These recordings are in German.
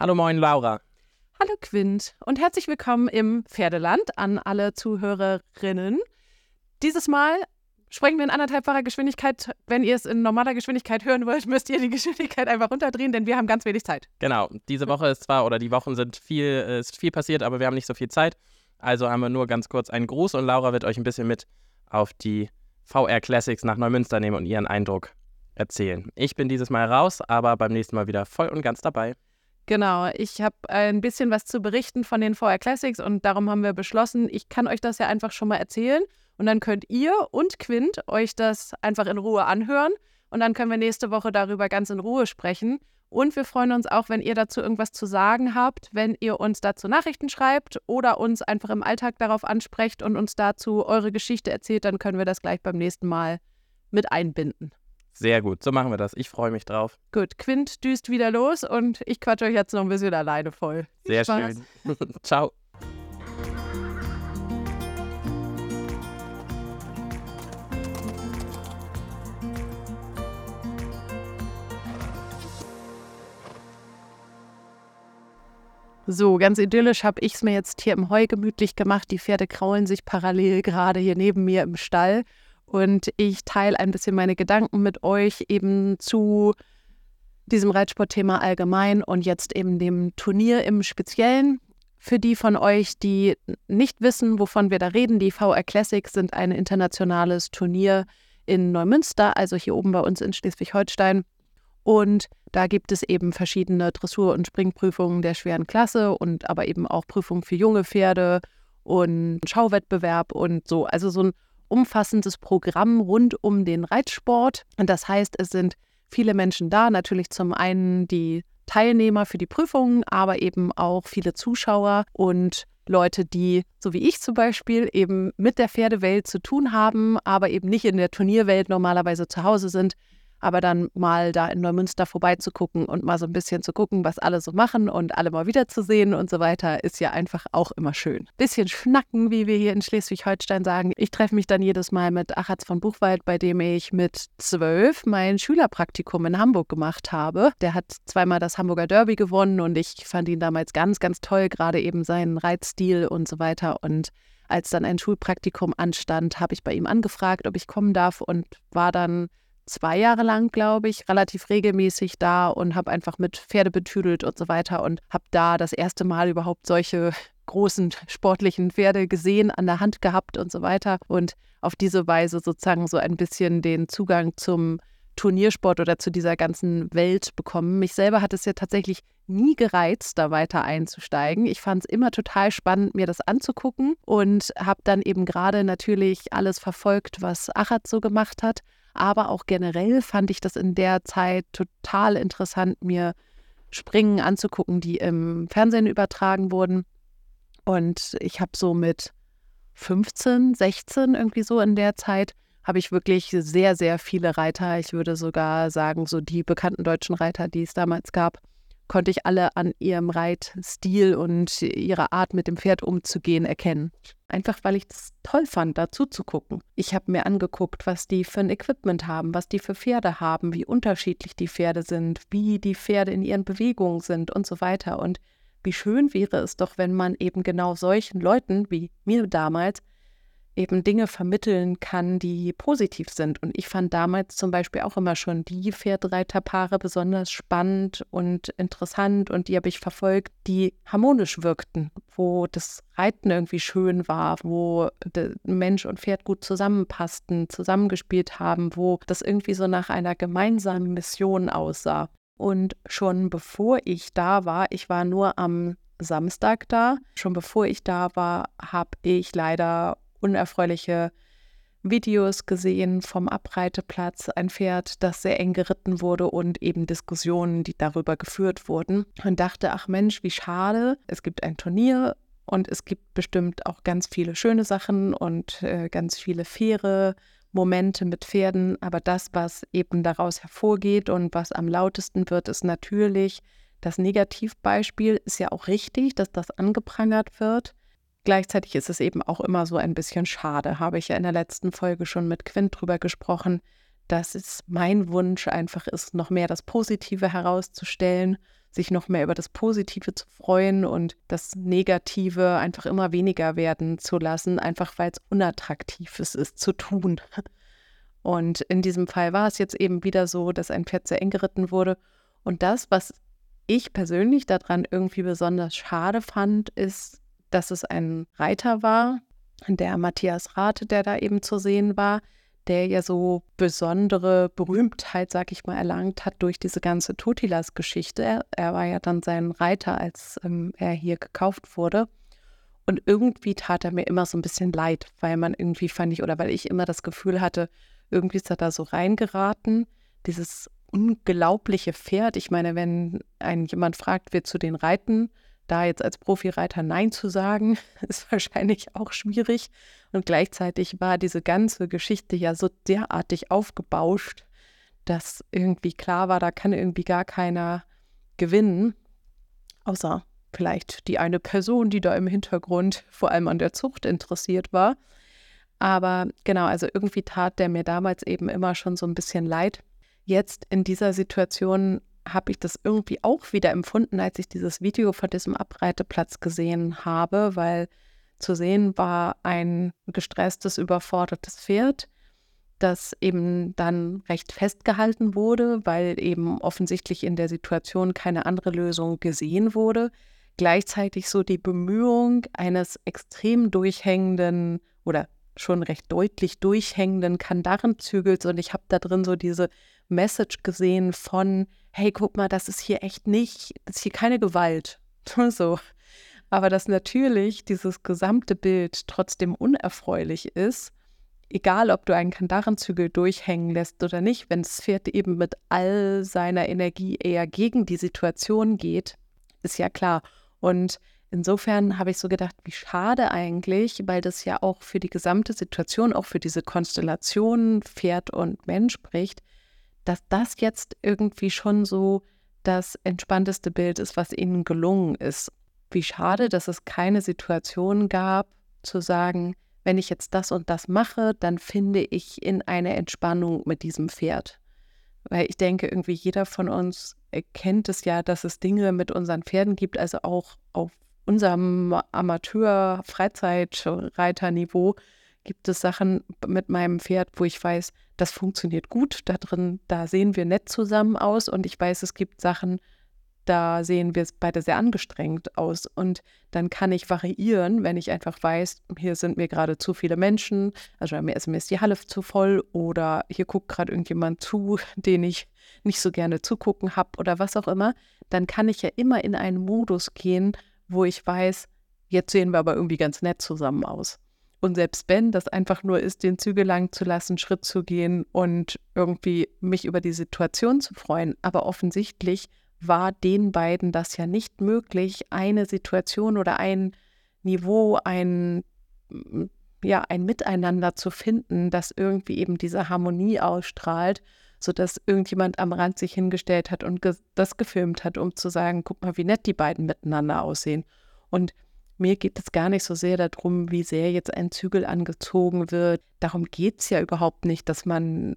Hallo moin Laura. Hallo Quint und herzlich willkommen im Pferdeland an alle Zuhörerinnen. Dieses Mal sprechen wir in anderthalbfacher Geschwindigkeit. Wenn ihr es in normaler Geschwindigkeit hören wollt, müsst ihr die Geschwindigkeit einfach runterdrehen, denn wir haben ganz wenig Zeit. Genau. Diese Woche ist zwar, oder die Wochen sind viel, äh, ist viel passiert, aber wir haben nicht so viel Zeit. Also haben wir nur ganz kurz einen Gruß und Laura wird euch ein bisschen mit auf die VR Classics nach Neumünster nehmen und ihren Eindruck erzählen. Ich bin dieses Mal raus, aber beim nächsten Mal wieder voll und ganz dabei. Genau, ich habe ein bisschen was zu berichten von den VR Classics und darum haben wir beschlossen, ich kann euch das ja einfach schon mal erzählen und dann könnt ihr und Quint euch das einfach in Ruhe anhören und dann können wir nächste Woche darüber ganz in Ruhe sprechen. Und wir freuen uns auch, wenn ihr dazu irgendwas zu sagen habt, wenn ihr uns dazu Nachrichten schreibt oder uns einfach im Alltag darauf ansprecht und uns dazu eure Geschichte erzählt, dann können wir das gleich beim nächsten Mal mit einbinden. Sehr gut, so machen wir das. Ich freue mich drauf. Gut, Quint düst wieder los und ich quatsche euch jetzt noch ein bisschen alleine voll. Sehr schön. Ciao. So, ganz idyllisch habe ich es mir jetzt hier im Heu gemütlich gemacht. Die Pferde kraulen sich parallel gerade hier neben mir im Stall. Und ich teile ein bisschen meine Gedanken mit euch eben zu diesem Reitsportthema allgemein und jetzt eben dem Turnier im Speziellen. Für die von euch, die nicht wissen, wovon wir da reden, die VR Classics sind ein internationales Turnier in Neumünster, also hier oben bei uns in Schleswig-Holstein. Und da gibt es eben verschiedene Dressur- und Springprüfungen der schweren Klasse und aber eben auch Prüfungen für junge Pferde und Schauwettbewerb und so. Also so ein umfassendes Programm rund um den Reitsport. Und das heißt, es sind viele Menschen da. Natürlich zum einen die Teilnehmer für die Prüfungen, aber eben auch viele Zuschauer und Leute, die, so wie ich zum Beispiel, eben mit der Pferdewelt zu tun haben, aber eben nicht in der Turnierwelt normalerweise zu Hause sind, aber dann mal da in Neumünster vorbeizugucken und mal so ein bisschen zu gucken, was alle so machen und alle mal wiederzusehen und so weiter, ist ja einfach auch immer schön. Bisschen schnacken, wie wir hier in Schleswig-Holstein sagen. Ich treffe mich dann jedes Mal mit Achatz von Buchwald, bei dem ich mit zwölf mein Schülerpraktikum in Hamburg gemacht habe. Der hat zweimal das Hamburger Derby gewonnen und ich fand ihn damals ganz, ganz toll, gerade eben seinen Reitstil und so weiter. Und als dann ein Schulpraktikum anstand, habe ich bei ihm angefragt, ob ich kommen darf und war dann zwei Jahre lang, glaube ich, relativ regelmäßig da und habe einfach mit Pferde betüdelt und so weiter und habe da das erste Mal überhaupt solche großen sportlichen Pferde gesehen, an der Hand gehabt und so weiter und auf diese Weise sozusagen so ein bisschen den Zugang zum Turniersport oder zu dieser ganzen Welt bekommen. Mich selber hat es ja tatsächlich nie gereizt, da weiter einzusteigen. Ich fand es immer total spannend, mir das anzugucken und habe dann eben gerade natürlich alles verfolgt, was Achat so gemacht hat aber auch generell fand ich das in der Zeit total interessant, mir Springen anzugucken, die im Fernsehen übertragen wurden. Und ich habe so mit 15, 16 irgendwie so in der Zeit, habe ich wirklich sehr, sehr viele Reiter. Ich würde sogar sagen, so die bekannten deutschen Reiter, die es damals gab, konnte ich alle an ihrem Reitstil und ihrer Art mit dem Pferd umzugehen erkennen. Einfach weil ich es toll fand, dazu zu gucken. Ich habe mir angeguckt, was die für ein Equipment haben, was die für Pferde haben, wie unterschiedlich die Pferde sind, wie die Pferde in ihren Bewegungen sind und so weiter. Und wie schön wäre es doch, wenn man eben genau solchen Leuten wie mir damals eben Dinge vermitteln kann, die positiv sind. Und ich fand damals zum Beispiel auch immer schon die Pferdreiterpaare besonders spannend und interessant und die habe ich verfolgt, die harmonisch wirkten, wo das Reiten irgendwie schön war, wo Mensch und Pferd gut zusammenpassten, zusammengespielt haben, wo das irgendwie so nach einer gemeinsamen Mission aussah. Und schon bevor ich da war, ich war nur am Samstag da. Schon bevor ich da war, habe ich leider unerfreuliche Videos gesehen vom Abreiteplatz, ein Pferd, das sehr eng geritten wurde und eben Diskussionen, die darüber geführt wurden. Und dachte, ach Mensch, wie schade, es gibt ein Turnier und es gibt bestimmt auch ganz viele schöne Sachen und äh, ganz viele faire Momente mit Pferden. Aber das, was eben daraus hervorgeht und was am lautesten wird, ist natürlich das Negativbeispiel. Ist ja auch richtig, dass das angeprangert wird. Gleichzeitig ist es eben auch immer so ein bisschen schade, habe ich ja in der letzten Folge schon mit Quint drüber gesprochen, dass es mein Wunsch einfach ist, noch mehr das Positive herauszustellen, sich noch mehr über das Positive zu freuen und das Negative einfach immer weniger werden zu lassen, einfach weil es unattraktiv ist, es zu tun. Und in diesem Fall war es jetzt eben wieder so, dass ein Pferd sehr eng geritten wurde. Und das, was ich persönlich daran irgendwie besonders schade fand, ist, dass es ein Reiter war, der Matthias Rate, der da eben zu sehen war, der ja so besondere Berühmtheit, sag ich mal, erlangt hat durch diese ganze Totilas-Geschichte. Er, war ja dann sein Reiter, als ähm, er hier gekauft wurde. Und irgendwie tat er mir immer so ein bisschen leid, weil man irgendwie fand ich, oder weil ich immer das Gefühl hatte, irgendwie ist er da so reingeraten. Dieses unglaubliche Pferd. Ich meine, wenn ein jemand fragt, wer zu den reiten, da jetzt als Profireiter Nein zu sagen, ist wahrscheinlich auch schwierig. Und gleichzeitig war diese ganze Geschichte ja so derartig aufgebauscht, dass irgendwie klar war, da kann irgendwie gar keiner gewinnen, außer vielleicht die eine Person, die da im Hintergrund vor allem an der Zucht interessiert war. Aber genau, also irgendwie tat der mir damals eben immer schon so ein bisschen leid. Jetzt in dieser Situation habe ich das irgendwie auch wieder empfunden, als ich dieses Video von diesem Abreiteplatz gesehen habe, weil zu sehen war ein gestresstes, überfordertes Pferd, das eben dann recht festgehalten wurde, weil eben offensichtlich in der Situation keine andere Lösung gesehen wurde. Gleichzeitig so die Bemühung eines extrem durchhängenden oder schon recht deutlich durchhängenden Kandarrenzügels und ich habe da drin so diese Message gesehen von, hey, guck mal, das ist hier echt nicht, das ist hier keine Gewalt. so. Aber dass natürlich dieses gesamte Bild trotzdem unerfreulich ist, egal ob du einen Kandarrenzügel durchhängen lässt oder nicht, wenn das Pferd eben mit all seiner Energie eher gegen die Situation geht, ist ja klar. Und insofern habe ich so gedacht, wie schade eigentlich, weil das ja auch für die gesamte Situation, auch für diese Konstellation Pferd und Mensch spricht, dass das jetzt irgendwie schon so das entspannteste Bild ist, was ihnen gelungen ist. Wie schade, dass es keine Situation gab, zu sagen, wenn ich jetzt das und das mache, dann finde ich in eine Entspannung mit diesem Pferd. Weil ich denke, irgendwie jeder von uns erkennt es ja, dass es Dinge mit unseren Pferden gibt, also auch auf unserem Amateur-Freizeitreiterniveau gibt es Sachen mit meinem Pferd, wo ich weiß, das funktioniert gut. Da drin, da sehen wir nett zusammen aus. Und ich weiß, es gibt Sachen, da sehen wir beide sehr angestrengt aus. Und dann kann ich variieren, wenn ich einfach weiß, hier sind mir gerade zu viele Menschen, also mir ist, mir ist die Halle zu voll oder hier guckt gerade irgendjemand zu, den ich nicht so gerne zugucken habe oder was auch immer. Dann kann ich ja immer in einen Modus gehen, wo ich weiß, jetzt sehen wir aber irgendwie ganz nett zusammen aus. Und selbst wenn das einfach nur ist, den Zügel lang zu lassen, Schritt zu gehen und irgendwie mich über die Situation zu freuen. Aber offensichtlich war den beiden das ja nicht möglich, eine Situation oder ein Niveau, ein, ja, ein Miteinander zu finden, das irgendwie eben diese Harmonie ausstrahlt, sodass irgendjemand am Rand sich hingestellt hat und ge das gefilmt hat, um zu sagen, guck mal, wie nett die beiden miteinander aussehen. Und mir geht es gar nicht so sehr darum, wie sehr jetzt ein Zügel angezogen wird. Darum geht es ja überhaupt nicht, dass man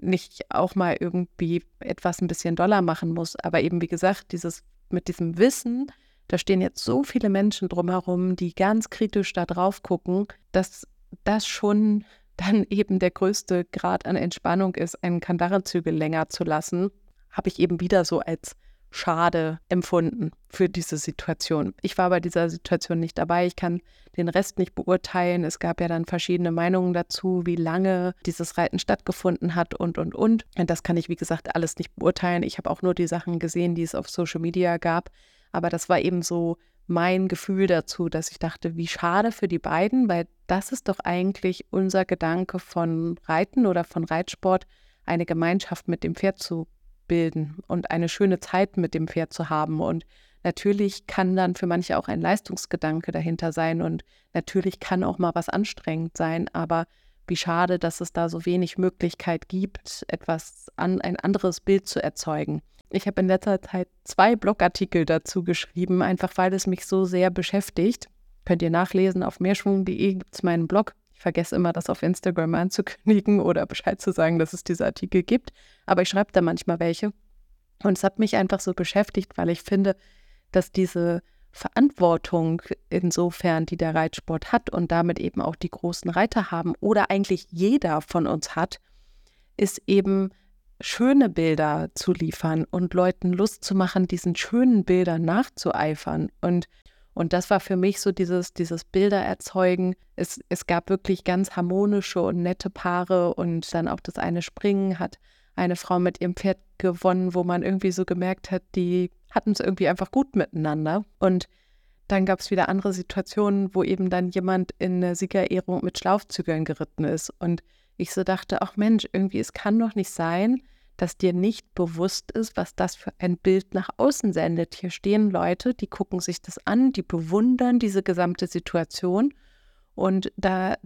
nicht auch mal irgendwie etwas ein bisschen doller machen muss. Aber eben, wie gesagt, dieses mit diesem Wissen, da stehen jetzt so viele Menschen drumherum, die ganz kritisch da drauf gucken, dass das schon dann eben der größte Grad an Entspannung ist, einen Kandarrenzügel länger zu lassen, habe ich eben wieder so als schade empfunden für diese Situation. Ich war bei dieser Situation nicht dabei. Ich kann den Rest nicht beurteilen. Es gab ja dann verschiedene Meinungen dazu, wie lange dieses Reiten stattgefunden hat und, und, und. Und das kann ich, wie gesagt, alles nicht beurteilen. Ich habe auch nur die Sachen gesehen, die es auf Social Media gab. Aber das war eben so mein Gefühl dazu, dass ich dachte, wie schade für die beiden, weil das ist doch eigentlich unser Gedanke von Reiten oder von Reitsport, eine Gemeinschaft mit dem Pferd zu bilden und eine schöne Zeit mit dem Pferd zu haben. Und natürlich kann dann für manche auch ein Leistungsgedanke dahinter sein und natürlich kann auch mal was anstrengend sein, aber wie schade, dass es da so wenig Möglichkeit gibt, etwas an ein anderes Bild zu erzeugen. Ich habe in letzter Zeit zwei Blogartikel dazu geschrieben, einfach weil es mich so sehr beschäftigt. Könnt ihr nachlesen auf mehrschwung.de gibt es meinen Blog. Ich vergesse immer, das auf Instagram anzukündigen oder Bescheid zu sagen, dass es diese Artikel gibt. Aber ich schreibe da manchmal welche. Und es hat mich einfach so beschäftigt, weil ich finde, dass diese Verantwortung insofern, die der Reitsport hat und damit eben auch die großen Reiter haben oder eigentlich jeder von uns hat, ist eben schöne Bilder zu liefern und Leuten Lust zu machen, diesen schönen Bildern nachzueifern. Und, und das war für mich so dieses, dieses Bilder erzeugen. Es, es gab wirklich ganz harmonische und nette Paare und dann auch das eine Springen hat eine Frau mit ihrem Pferd gewonnen, wo man irgendwie so gemerkt hat, die hatten es irgendwie einfach gut miteinander. Und dann gab es wieder andere Situationen, wo eben dann jemand in eine Siegerehrung mit Schlaufzügeln geritten ist. Und ich so dachte, ach Mensch, irgendwie, es kann doch nicht sein, dass dir nicht bewusst ist, was das für ein Bild nach außen sendet. Hier stehen Leute, die gucken sich das an, die bewundern diese gesamte Situation. Und da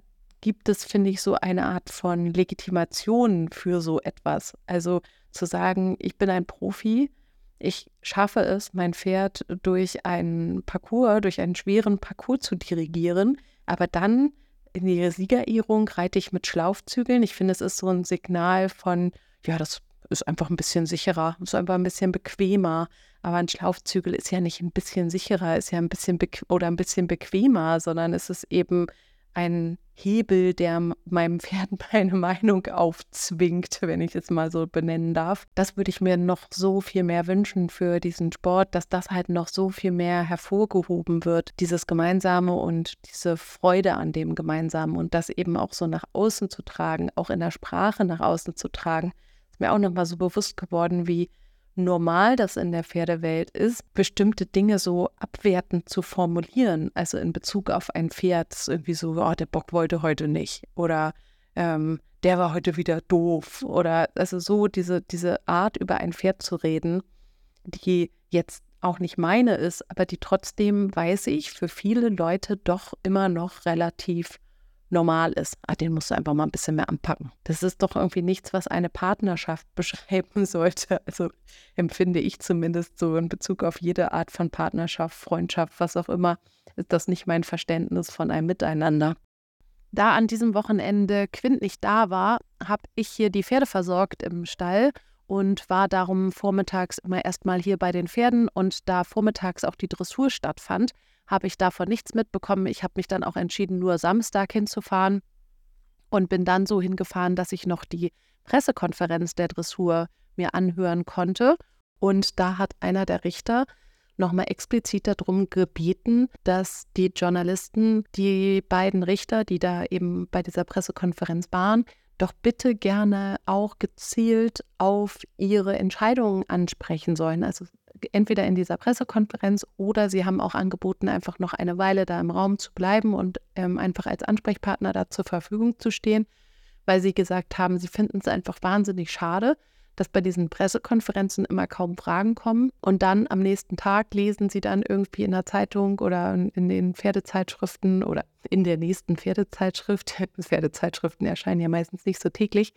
gibt es, finde ich, so eine Art von Legitimation für so etwas. Also zu sagen, ich bin ein Profi, ich schaffe es, mein Pferd durch einen Parcours, durch einen schweren Parcours zu dirigieren, aber dann in die Siegerehrung reite ich mit Schlaufzügeln. Ich finde, es ist so ein Signal von, ja, das ist einfach ein bisschen sicherer, ist einfach ein bisschen bequemer. Aber ein Schlaufzügel ist ja nicht ein bisschen sicherer, ist ja ein bisschen oder ein bisschen bequemer, sondern es ist eben ein Hebel, der meinem Pferd meine Meinung aufzwingt, wenn ich es mal so benennen darf. Das würde ich mir noch so viel mehr wünschen für diesen Sport, dass das halt noch so viel mehr hervorgehoben wird, dieses Gemeinsame und diese Freude an dem Gemeinsamen und das eben auch so nach außen zu tragen, auch in der Sprache nach außen zu tragen. Ist mir auch nochmal so bewusst geworden, wie normal das in der Pferdewelt ist, bestimmte Dinge so abwertend zu formulieren. Also in Bezug auf ein Pferd, irgendwie so, oh, der Bock wollte heute nicht. Oder ähm, der war heute wieder doof. Oder also so diese, diese Art, über ein Pferd zu reden, die jetzt auch nicht meine ist, aber die trotzdem, weiß ich, für viele Leute doch immer noch relativ normal ist. Ah, den musst du einfach mal ein bisschen mehr anpacken. Das ist doch irgendwie nichts, was eine Partnerschaft beschreiben sollte. Also empfinde ich zumindest so in Bezug auf jede Art von Partnerschaft, Freundschaft, was auch immer, ist das nicht mein Verständnis von einem Miteinander. Da an diesem Wochenende Quint nicht da war, habe ich hier die Pferde versorgt im Stall und war darum vormittags immer erstmal hier bei den Pferden und da vormittags auch die Dressur stattfand, habe ich davon nichts mitbekommen. Ich habe mich dann auch entschieden, nur Samstag hinzufahren und bin dann so hingefahren, dass ich noch die Pressekonferenz der Dressur mir anhören konnte. Und da hat einer der Richter nochmal explizit darum gebeten, dass die Journalisten, die beiden Richter, die da eben bei dieser Pressekonferenz waren, doch bitte gerne auch gezielt auf ihre Entscheidungen ansprechen sollen. Also entweder in dieser Pressekonferenz oder sie haben auch angeboten, einfach noch eine Weile da im Raum zu bleiben und ähm, einfach als Ansprechpartner da zur Verfügung zu stehen, weil sie gesagt haben, sie finden es einfach wahnsinnig schade, dass bei diesen Pressekonferenzen immer kaum Fragen kommen. Und dann am nächsten Tag lesen sie dann irgendwie in der Zeitung oder in den Pferdezeitschriften oder in der nächsten Pferdezeitschrift, Pferdezeitschriften erscheinen ja meistens nicht so täglich,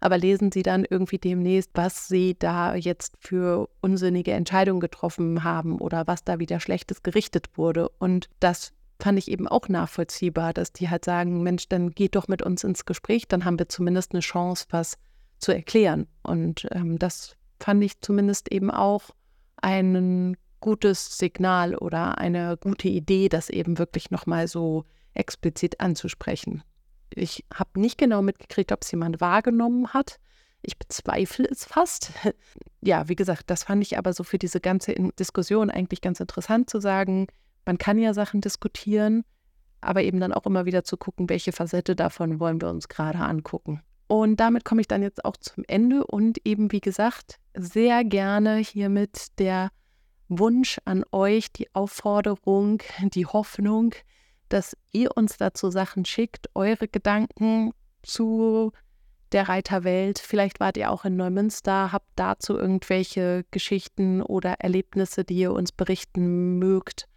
aber lesen Sie dann irgendwie demnächst, was Sie da jetzt für unsinnige Entscheidungen getroffen haben oder was da wieder Schlechtes gerichtet wurde. Und das fand ich eben auch nachvollziehbar, dass die halt sagen, Mensch, dann geht doch mit uns ins Gespräch, dann haben wir zumindest eine Chance, was zu erklären. Und ähm, das fand ich zumindest eben auch ein gutes Signal oder eine gute Idee, das eben wirklich nochmal so explizit anzusprechen. Ich habe nicht genau mitgekriegt, ob es jemand wahrgenommen hat. Ich bezweifle es fast. Ja, wie gesagt, das fand ich aber so für diese ganze Diskussion eigentlich ganz interessant zu sagen. Man kann ja Sachen diskutieren, aber eben dann auch immer wieder zu gucken, welche Facette davon wollen wir uns gerade angucken. Und damit komme ich dann jetzt auch zum Ende und eben, wie gesagt, sehr gerne hiermit der Wunsch an euch, die Aufforderung, die Hoffnung, dass ihr uns dazu Sachen schickt, eure Gedanken zu der Reiterwelt. Vielleicht wart ihr auch in Neumünster, habt dazu irgendwelche Geschichten oder Erlebnisse, die ihr uns berichten mögt.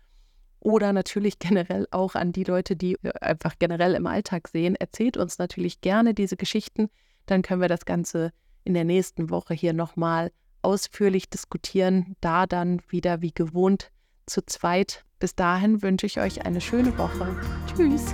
Oder natürlich generell auch an die Leute, die einfach generell im Alltag sehen. Erzählt uns natürlich gerne diese Geschichten. Dann können wir das Ganze in der nächsten Woche hier nochmal ausführlich diskutieren. Da dann wieder wie gewohnt zu zweit. Bis dahin wünsche ich euch eine schöne Woche. Tschüss.